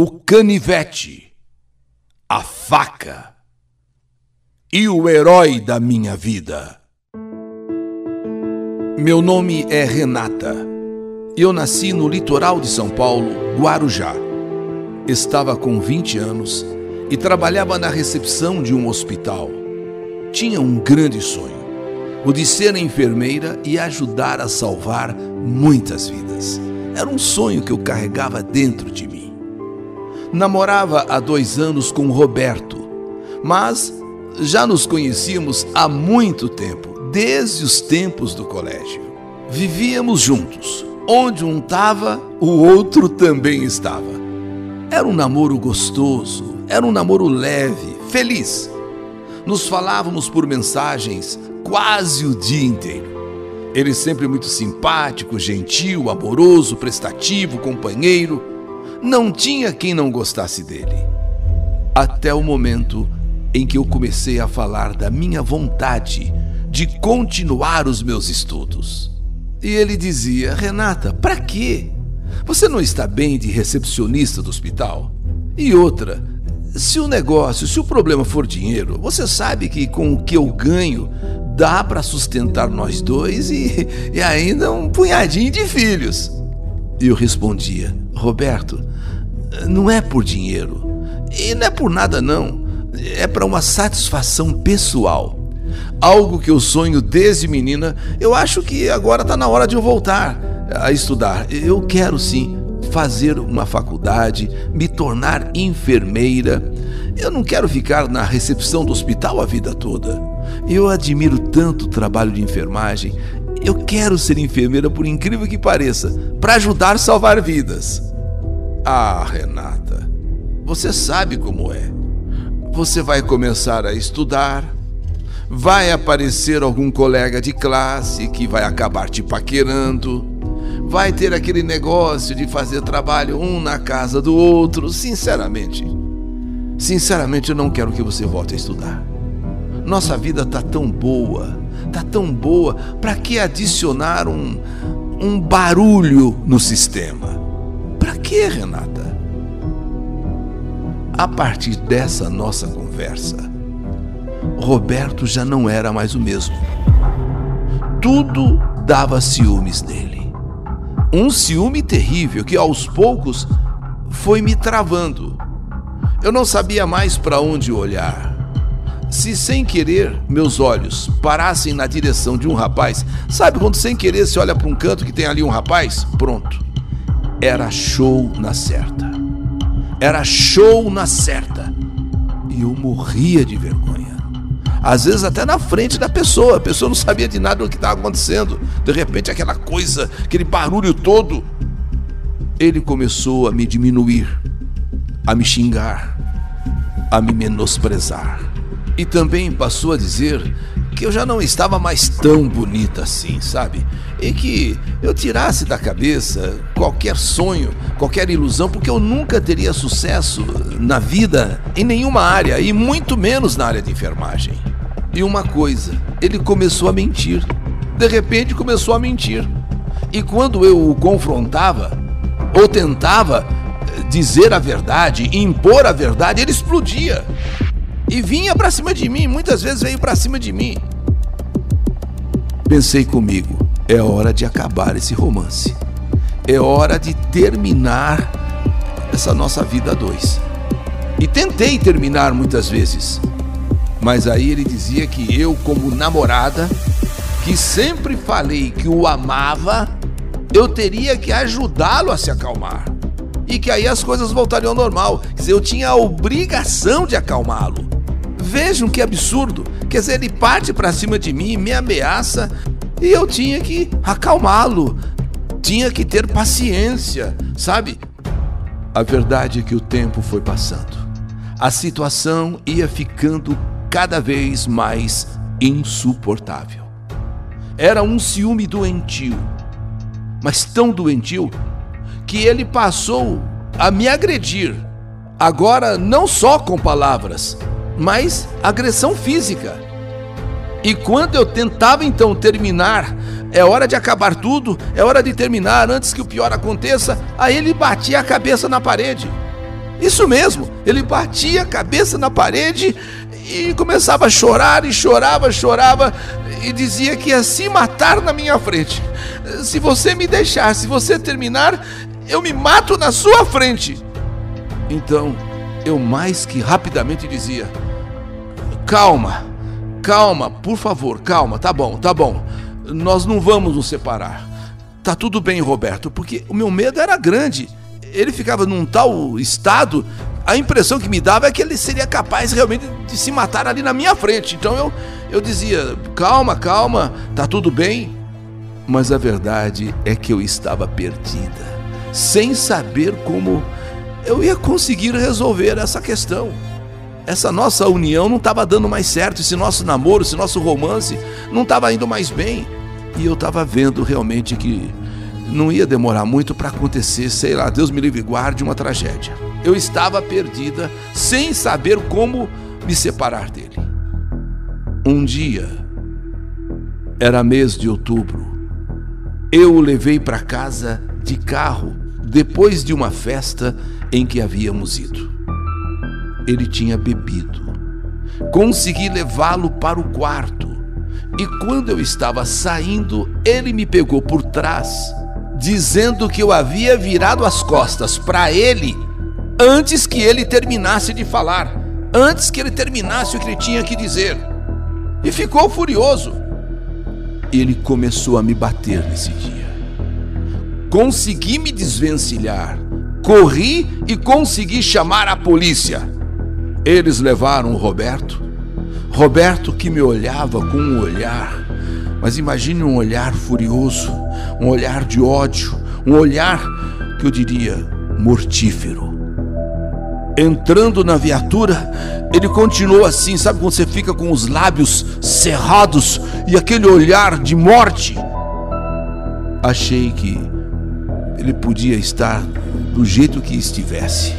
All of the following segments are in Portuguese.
o canivete, a faca e o herói da minha vida. Meu nome é Renata. Eu nasci no litoral de São Paulo, Guarujá. Estava com 20 anos e trabalhava na recepção de um hospital. Tinha um grande sonho o de ser enfermeira e ajudar a salvar muitas vidas. Era um sonho que eu carregava dentro de mim. Namorava há dois anos com Roberto, mas já nos conhecíamos há muito tempo, desde os tempos do colégio. Vivíamos juntos. Onde um estava, o outro também estava. Era um namoro gostoso, era um namoro leve, feliz. Nos falávamos por mensagens quase o dia inteiro. Ele sempre muito simpático, gentil, amoroso, prestativo, companheiro. Não tinha quem não gostasse dele. Até o momento em que eu comecei a falar da minha vontade de continuar os meus estudos. E ele dizia: Renata, para quê? Você não está bem de recepcionista do hospital? E outra, se o negócio, se o problema for dinheiro, você sabe que com o que eu ganho dá para sustentar nós dois e, e ainda um punhadinho de filhos. Eu respondia: Roberto, não é por dinheiro. E não é por nada, não. É para uma satisfação pessoal. Algo que eu sonho desde menina. Eu acho que agora está na hora de eu voltar a estudar. Eu quero sim fazer uma faculdade, me tornar enfermeira. Eu não quero ficar na recepção do hospital a vida toda. Eu admiro tanto o trabalho de enfermagem. Eu quero ser enfermeira, por incrível que pareça, para ajudar a salvar vidas. Ah, Renata, você sabe como é. Você vai começar a estudar, vai aparecer algum colega de classe que vai acabar te paquerando, vai ter aquele negócio de fazer trabalho um na casa do outro. Sinceramente, sinceramente, eu não quero que você volte a estudar. Nossa vida tá tão boa, tá tão boa, para que adicionar um, um barulho no sistema? Para que, Renata? A partir dessa nossa conversa, Roberto já não era mais o mesmo. Tudo dava ciúmes nele. Um ciúme terrível que aos poucos foi me travando. Eu não sabia mais para onde olhar. Se sem querer meus olhos parassem na direção de um rapaz, sabe quando sem querer você olha para um canto que tem ali um rapaz? Pronto. Era show na certa. Era show na certa. E eu morria de vergonha. Às vezes até na frente da pessoa, a pessoa não sabia de nada do que estava acontecendo. De repente aquela coisa, aquele barulho todo. Ele começou a me diminuir, a me xingar, a me menosprezar. E também passou a dizer que eu já não estava mais tão bonita assim, sabe? E que eu tirasse da cabeça qualquer sonho, qualquer ilusão, porque eu nunca teria sucesso na vida em nenhuma área, e muito menos na área de enfermagem. E uma coisa, ele começou a mentir. De repente começou a mentir. E quando eu o confrontava, ou tentava dizer a verdade, impor a verdade, ele explodia e vinha para cima de mim, muitas vezes veio para cima de mim. Pensei comigo, é hora de acabar esse romance. É hora de terminar essa nossa vida a dois. E tentei terminar muitas vezes. Mas aí ele dizia que eu, como namorada, que sempre falei que o amava, eu teria que ajudá-lo a se acalmar. E que aí as coisas voltariam ao normal. Quer dizer, eu tinha a obrigação de acalmá-lo. Vejam que absurdo. Quer dizer, ele parte para cima de mim, me ameaça e eu tinha que acalmá-lo. Tinha que ter paciência, sabe? A verdade é que o tempo foi passando. A situação ia ficando cada vez mais insuportável. Era um ciúme doentio, mas tão doentio que ele passou a me agredir. Agora, não só com palavras, mas agressão física. E quando eu tentava então terminar, é hora de acabar tudo, é hora de terminar antes que o pior aconteça, aí ele batia a cabeça na parede. Isso mesmo, ele batia a cabeça na parede e começava a chorar e chorava, chorava e dizia que ia se matar na minha frente. Se você me deixar, se você terminar, eu me mato na sua frente. Então, eu mais que rapidamente dizia: Calma, calma, por favor, calma, tá bom, tá bom. Nós não vamos nos separar. Tá tudo bem, Roberto, porque o meu medo era grande. Ele ficava num tal estado, a impressão que me dava é que ele seria capaz realmente de se matar ali na minha frente. Então eu, eu dizia: calma, calma, tá tudo bem. Mas a verdade é que eu estava perdida, sem saber como eu ia conseguir resolver essa questão. Essa nossa união não estava dando mais certo, esse nosso namoro, esse nosso romance não estava indo mais bem. E eu estava vendo realmente que não ia demorar muito para acontecer, sei lá, Deus me livre guarde uma tragédia. Eu estava perdida, sem saber como me separar dele. Um dia, era mês de outubro, eu o levei para casa de carro depois de uma festa em que havíamos ido. Ele tinha bebido. Consegui levá-lo para o quarto e quando eu estava saindo, ele me pegou por trás, dizendo que eu havia virado as costas para ele antes que ele terminasse de falar, antes que ele terminasse o que ele tinha que dizer. E ficou furioso. Ele começou a me bater nesse dia. Consegui me desvencilhar, corri e consegui chamar a polícia. Eles levaram Roberto. Roberto que me olhava com um olhar, mas imagine um olhar furioso, um olhar de ódio, um olhar que eu diria mortífero. Entrando na viatura, ele continuou assim, sabe quando você fica com os lábios cerrados e aquele olhar de morte? Achei que ele podia estar do jeito que estivesse,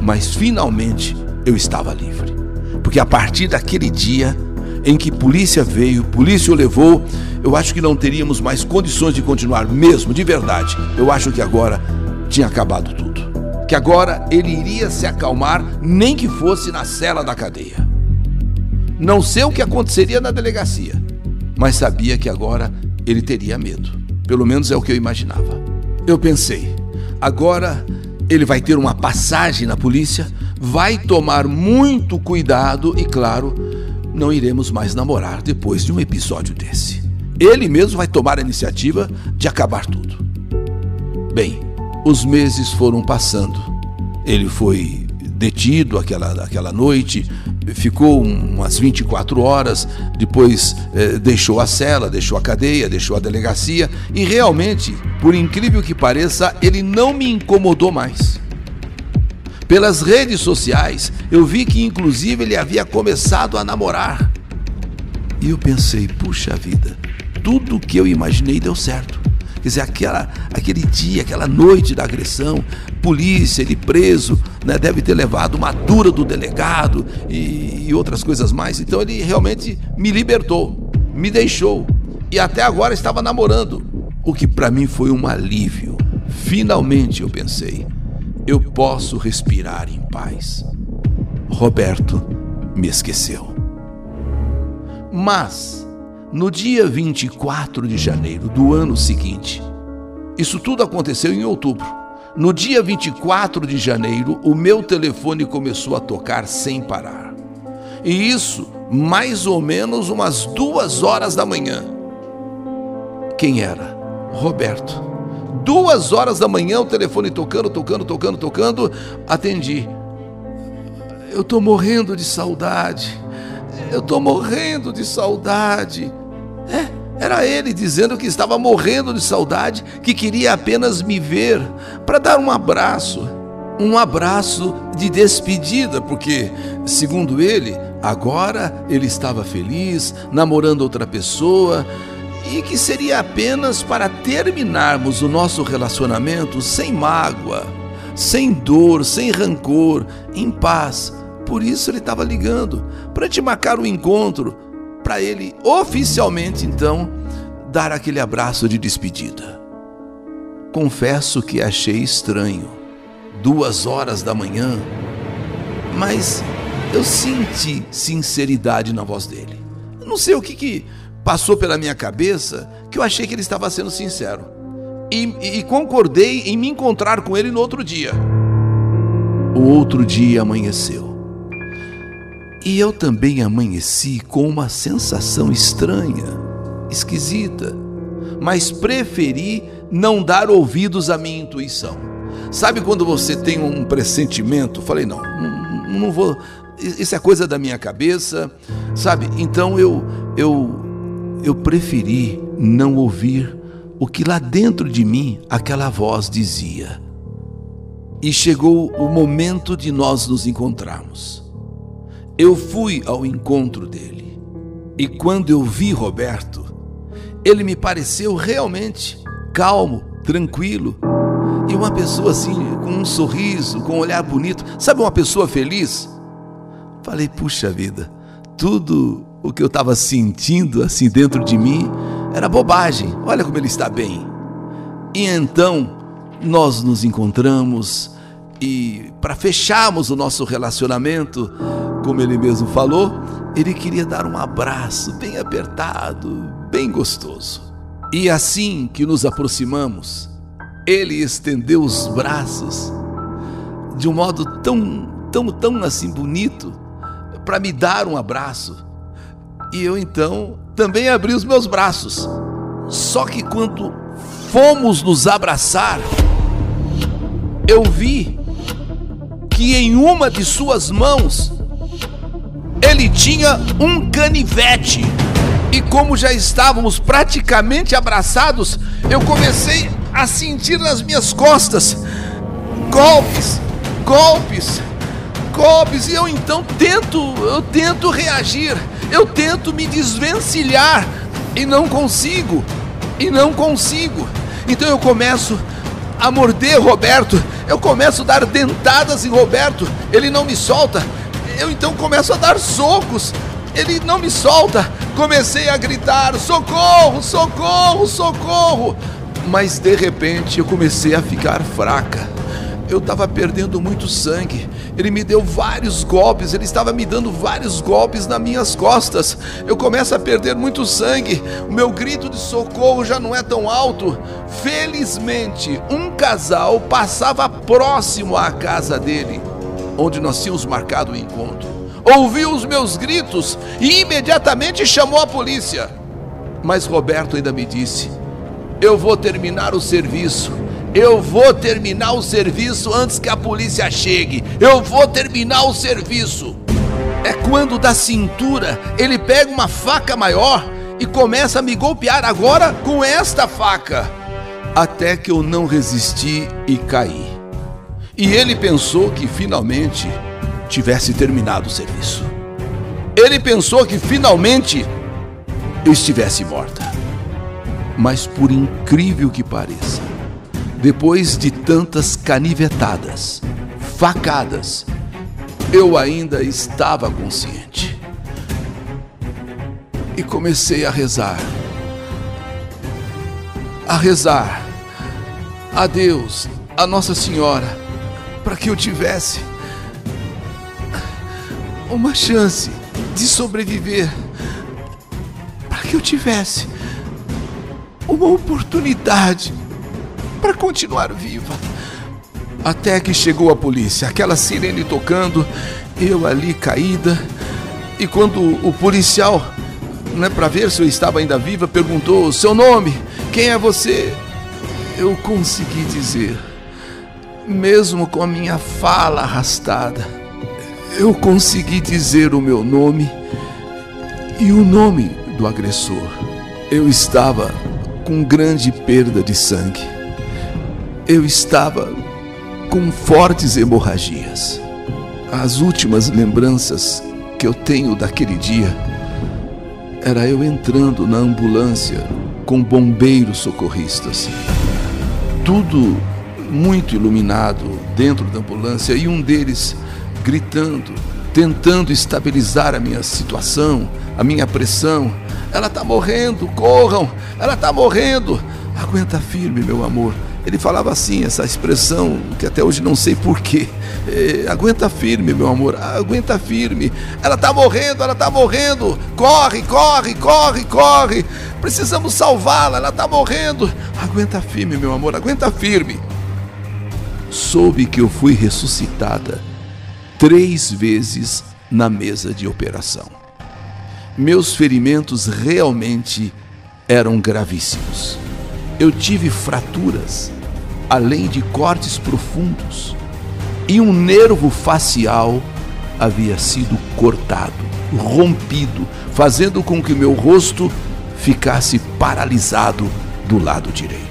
mas finalmente eu estava livre. Porque a partir daquele dia em que polícia veio, polícia o levou, eu acho que não teríamos mais condições de continuar mesmo, de verdade. Eu acho que agora tinha acabado tudo que agora ele iria se acalmar, nem que fosse na cela da cadeia. Não sei o que aconteceria na delegacia, mas sabia que agora ele teria medo. Pelo menos é o que eu imaginava. Eu pensei, agora ele vai ter uma passagem na polícia, vai tomar muito cuidado e, claro, não iremos mais namorar depois de um episódio desse. Ele mesmo vai tomar a iniciativa de acabar tudo. Bem, os meses foram passando. Ele foi detido aquela, aquela noite, ficou umas 24 horas, depois eh, deixou a cela, deixou a cadeia, deixou a delegacia e realmente, por incrível que pareça, ele não me incomodou mais. Pelas redes sociais, eu vi que inclusive ele havia começado a namorar. E eu pensei, puxa vida, tudo o que eu imaginei deu certo. Quer dizer, aquela, aquele dia, aquela noite da agressão, polícia, ele preso, né, deve ter levado uma dura do delegado e, e outras coisas mais. Então ele realmente me libertou, me deixou. E até agora estava namorando, o que para mim foi um alívio. Finalmente eu pensei, eu posso respirar em paz. Roberto me esqueceu. Mas no dia 24 de janeiro do ano seguinte, isso tudo aconteceu em outubro. No dia 24 de janeiro, o meu telefone começou a tocar sem parar. E isso mais ou menos umas duas horas da manhã. Quem era? Roberto. Duas horas da manhã, o telefone tocando, tocando, tocando, tocando. Atendi. Eu tô morrendo de saudade. Eu tô morrendo de saudade. É, era ele dizendo que estava morrendo de saudade, que queria apenas me ver para dar um abraço. Um abraço de despedida, porque, segundo ele, agora ele estava feliz, namorando outra pessoa e que seria apenas para terminarmos o nosso relacionamento sem mágoa, sem dor, sem rancor, em paz. Por isso ele estava ligando, para te marcar o um encontro, para ele oficialmente então dar aquele abraço de despedida. Confesso que achei estranho, duas horas da manhã, mas eu senti sinceridade na voz dele. Não sei o que, que passou pela minha cabeça que eu achei que ele estava sendo sincero. E, e, concordei em me encontrar com ele no outro dia. O outro dia amanheceu. E eu também amanheci com uma sensação estranha, esquisita, mas preferi não dar ouvidos à minha intuição. Sabe quando você tem um pressentimento? Falei, não, não, não vou. Isso é coisa da minha cabeça, sabe? Então eu, eu, eu preferi não ouvir o que lá dentro de mim aquela voz dizia. E chegou o momento de nós nos encontrarmos. Eu fui ao encontro dele. E quando eu vi Roberto, ele me pareceu realmente calmo, tranquilo, e uma pessoa assim, com um sorriso, com um olhar bonito, sabe uma pessoa feliz? Falei, puxa vida, tudo o que eu estava sentindo assim dentro de mim era bobagem. Olha como ele está bem. E então nós nos encontramos e para fecharmos o nosso relacionamento, como ele mesmo falou, ele queria dar um abraço bem apertado, bem gostoso. E assim que nos aproximamos, ele estendeu os braços de um modo tão, tão, tão assim bonito para me dar um abraço. E eu então também abri os meus braços. Só que quando fomos nos abraçar, eu vi que em uma de suas mãos ele tinha um canivete. E como já estávamos praticamente abraçados, eu comecei a sentir nas minhas costas golpes, golpes, golpes, e eu então tento, eu tento reagir, eu tento me desvencilhar e não consigo, e não consigo. Então eu começo a morder Roberto, eu começo a dar dentadas em Roberto, ele não me solta. Eu então começo a dar socos, ele não me solta. Comecei a gritar: socorro, socorro, socorro mas de repente eu comecei a ficar fraca. Eu estava perdendo muito sangue. Ele me deu vários golpes, ele estava me dando vários golpes nas minhas costas. Eu começo a perder muito sangue. O meu grito de socorro já não é tão alto. Felizmente, um casal passava próximo à casa dele, onde nós tínhamos marcado o encontro. Ouviu os meus gritos e imediatamente chamou a polícia. Mas Roberto ainda me disse: eu vou terminar o serviço. Eu vou terminar o serviço antes que a polícia chegue. Eu vou terminar o serviço. É quando da cintura ele pega uma faca maior e começa a me golpear agora com esta faca. Até que eu não resisti e caí. E ele pensou que finalmente tivesse terminado o serviço. Ele pensou que finalmente eu estivesse morta. Mas por incrível que pareça, depois de tantas canivetadas, facadas, eu ainda estava consciente. E comecei a rezar. A rezar a Deus, a Nossa Senhora, para que eu tivesse uma chance de sobreviver, para que eu tivesse uma oportunidade para continuar viva. Até que chegou a polícia, aquela sirene tocando, eu ali caída, e quando o policial, né, para ver se eu estava ainda viva, perguntou: "Seu nome? Quem é você?" Eu consegui dizer, mesmo com a minha fala arrastada, eu consegui dizer o meu nome e o nome do agressor. Eu estava com grande perda de sangue. Eu estava com fortes hemorragias. As últimas lembranças que eu tenho daquele dia era eu entrando na ambulância com bombeiros socorristas. Tudo muito iluminado dentro da ambulância e um deles gritando, tentando estabilizar a minha situação, a minha pressão ela está morrendo, corram, ela está morrendo. Aguenta firme, meu amor. Ele falava assim, essa expressão que até hoje não sei porquê. É, aguenta firme, meu amor, aguenta firme. Ela está morrendo, ela está morrendo. Corre, corre, corre, corre. Precisamos salvá-la, ela está morrendo. Aguenta firme, meu amor, aguenta firme. Soube que eu fui ressuscitada três vezes na mesa de operação. Meus ferimentos realmente eram gravíssimos. Eu tive fraturas, além de cortes profundos, e um nervo facial havia sido cortado, rompido, fazendo com que meu rosto ficasse paralisado do lado direito.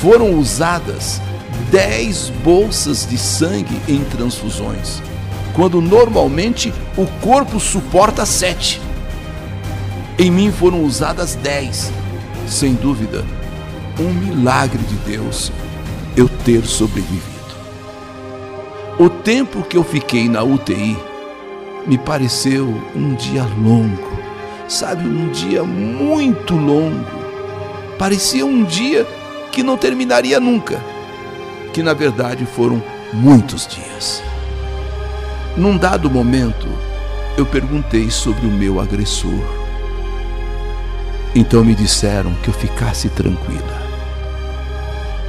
Foram usadas dez bolsas de sangue em transfusões, quando normalmente o corpo suporta sete. Em mim foram usadas dez. Sem dúvida, um milagre de Deus eu ter sobrevivido. O tempo que eu fiquei na UTI me pareceu um dia longo, sabe, um dia muito longo. Parecia um dia que não terminaria nunca, que na verdade foram muitos dias. Num dado momento, eu perguntei sobre o meu agressor. Então me disseram que eu ficasse tranquila,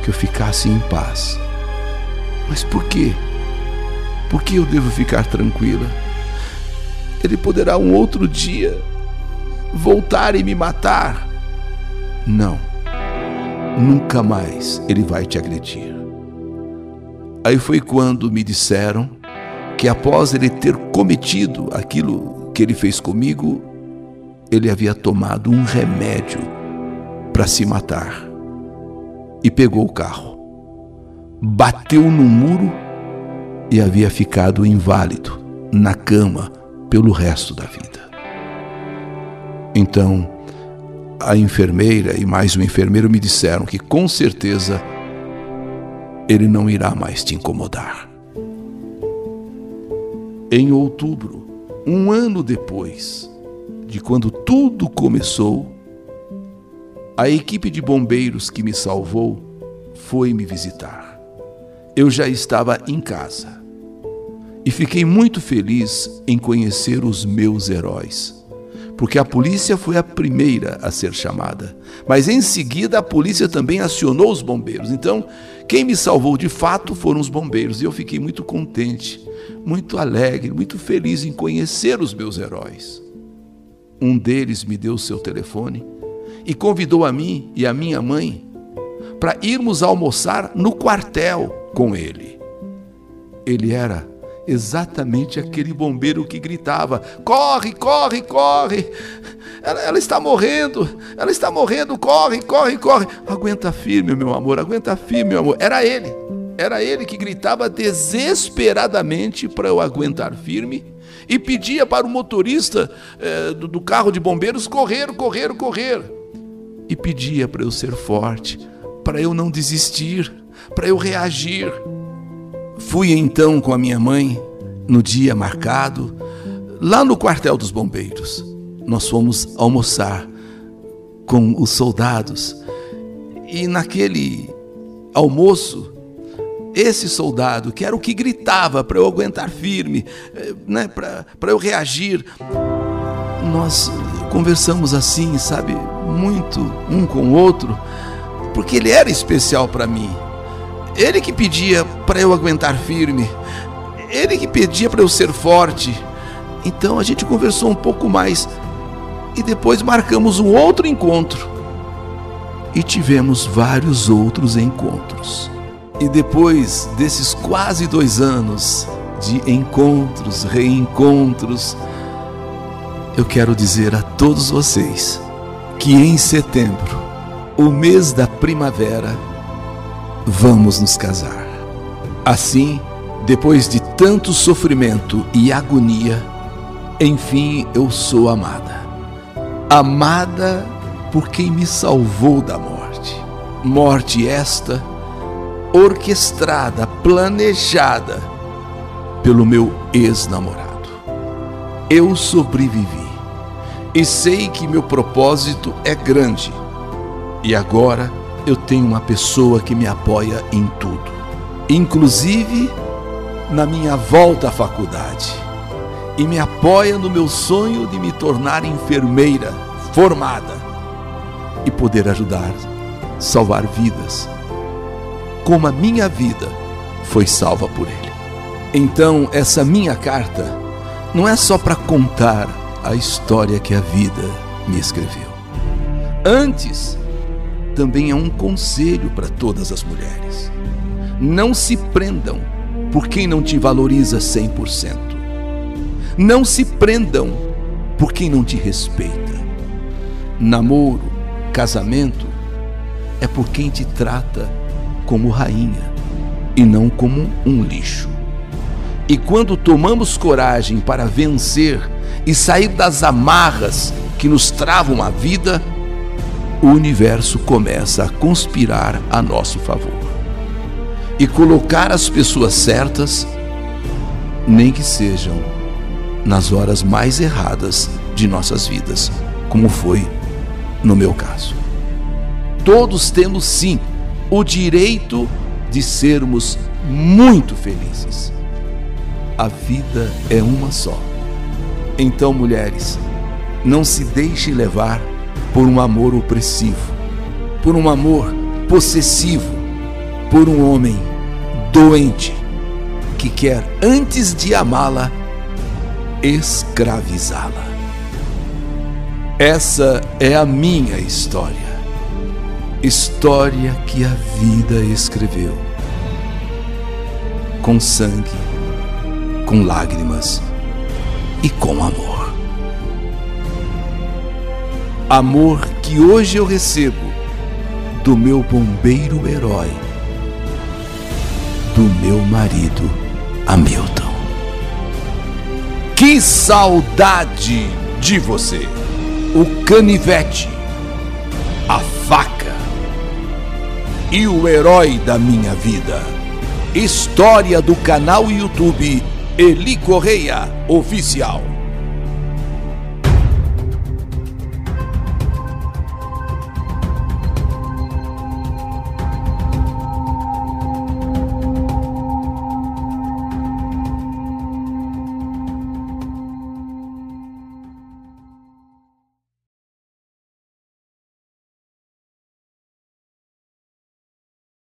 que eu ficasse em paz. Mas por quê? Por que eu devo ficar tranquila? Ele poderá um outro dia voltar e me matar. Não, nunca mais ele vai te agredir. Aí foi quando me disseram que após ele ter cometido aquilo que ele fez comigo, ele havia tomado um remédio para se matar e pegou o carro, bateu no muro e havia ficado inválido na cama pelo resto da vida. Então, a enfermeira e mais um enfermeiro me disseram que com certeza ele não irá mais te incomodar. Em outubro, um ano depois, de quando tudo começou, a equipe de bombeiros que me salvou foi me visitar. Eu já estava em casa e fiquei muito feliz em conhecer os meus heróis, porque a polícia foi a primeira a ser chamada, mas em seguida a polícia também acionou os bombeiros. Então, quem me salvou de fato foram os bombeiros e eu fiquei muito contente, muito alegre, muito feliz em conhecer os meus heróis. Um deles me deu seu telefone e convidou a mim e a minha mãe para irmos almoçar no quartel com ele. Ele era exatamente aquele bombeiro que gritava: corre, corre, corre! Ela, ela, está morrendo, ela está morrendo, corre, corre, corre! Aguenta firme, meu amor, aguenta firme, meu amor. Era ele, era ele que gritava desesperadamente para eu aguentar firme e pedia para o motorista eh, do, do carro de bombeiros correr, correr, correr. E pedia para eu ser forte, para eu não desistir, para eu reagir. Fui então com a minha mãe no dia marcado, lá no quartel dos bombeiros. Nós fomos almoçar com os soldados. E naquele almoço, esse soldado, que era o que gritava para eu aguentar firme, eh, né, para eu reagir, nós conversamos assim, sabe, muito um com o outro, porque ele era especial para mim. Ele que pedia para eu aguentar firme, ele que pedia para eu ser forte. Então a gente conversou um pouco mais e depois marcamos um outro encontro. E tivemos vários outros encontros. E depois desses quase dois anos de encontros, reencontros, eu quero dizer a todos vocês que em setembro, o mês da primavera, vamos nos casar. Assim, depois de tanto sofrimento e agonia, enfim eu sou amada. Amada por quem me salvou da morte. Morte esta orquestrada, planejada pelo meu ex-namorado. Eu sobrevivi e sei que meu propósito é grande. E agora eu tenho uma pessoa que me apoia em tudo, inclusive na minha volta à faculdade, e me apoia no meu sonho de me tornar enfermeira formada e poder ajudar, salvar vidas, como a minha vida foi salva por ele. Então, essa minha carta não é só para contar a história que a vida me escreveu. Antes, também é um conselho para todas as mulheres. Não se prendam por quem não te valoriza 100%. Não se prendam por quem não te respeita. Namoro, casamento é por quem te trata como rainha e não como um lixo. E quando tomamos coragem para vencer e sair das amarras que nos travam a vida, o universo começa a conspirar a nosso favor e colocar as pessoas certas, nem que sejam nas horas mais erradas de nossas vidas, como foi no meu caso. Todos temos sim o direito de sermos muito felizes. A vida é uma só. Então, mulheres, não se deixe levar por um amor opressivo, por um amor possessivo, por um homem doente que quer, antes de amá-la, escravizá-la. Essa é a minha história, história que a vida escreveu, com sangue, com lágrimas e com amor amor que hoje eu recebo do meu bombeiro herói, do meu marido Hamilton. Que saudade de você! O canivete, a faca e o herói da minha vida. História do canal YouTube Eli Correia Oficial.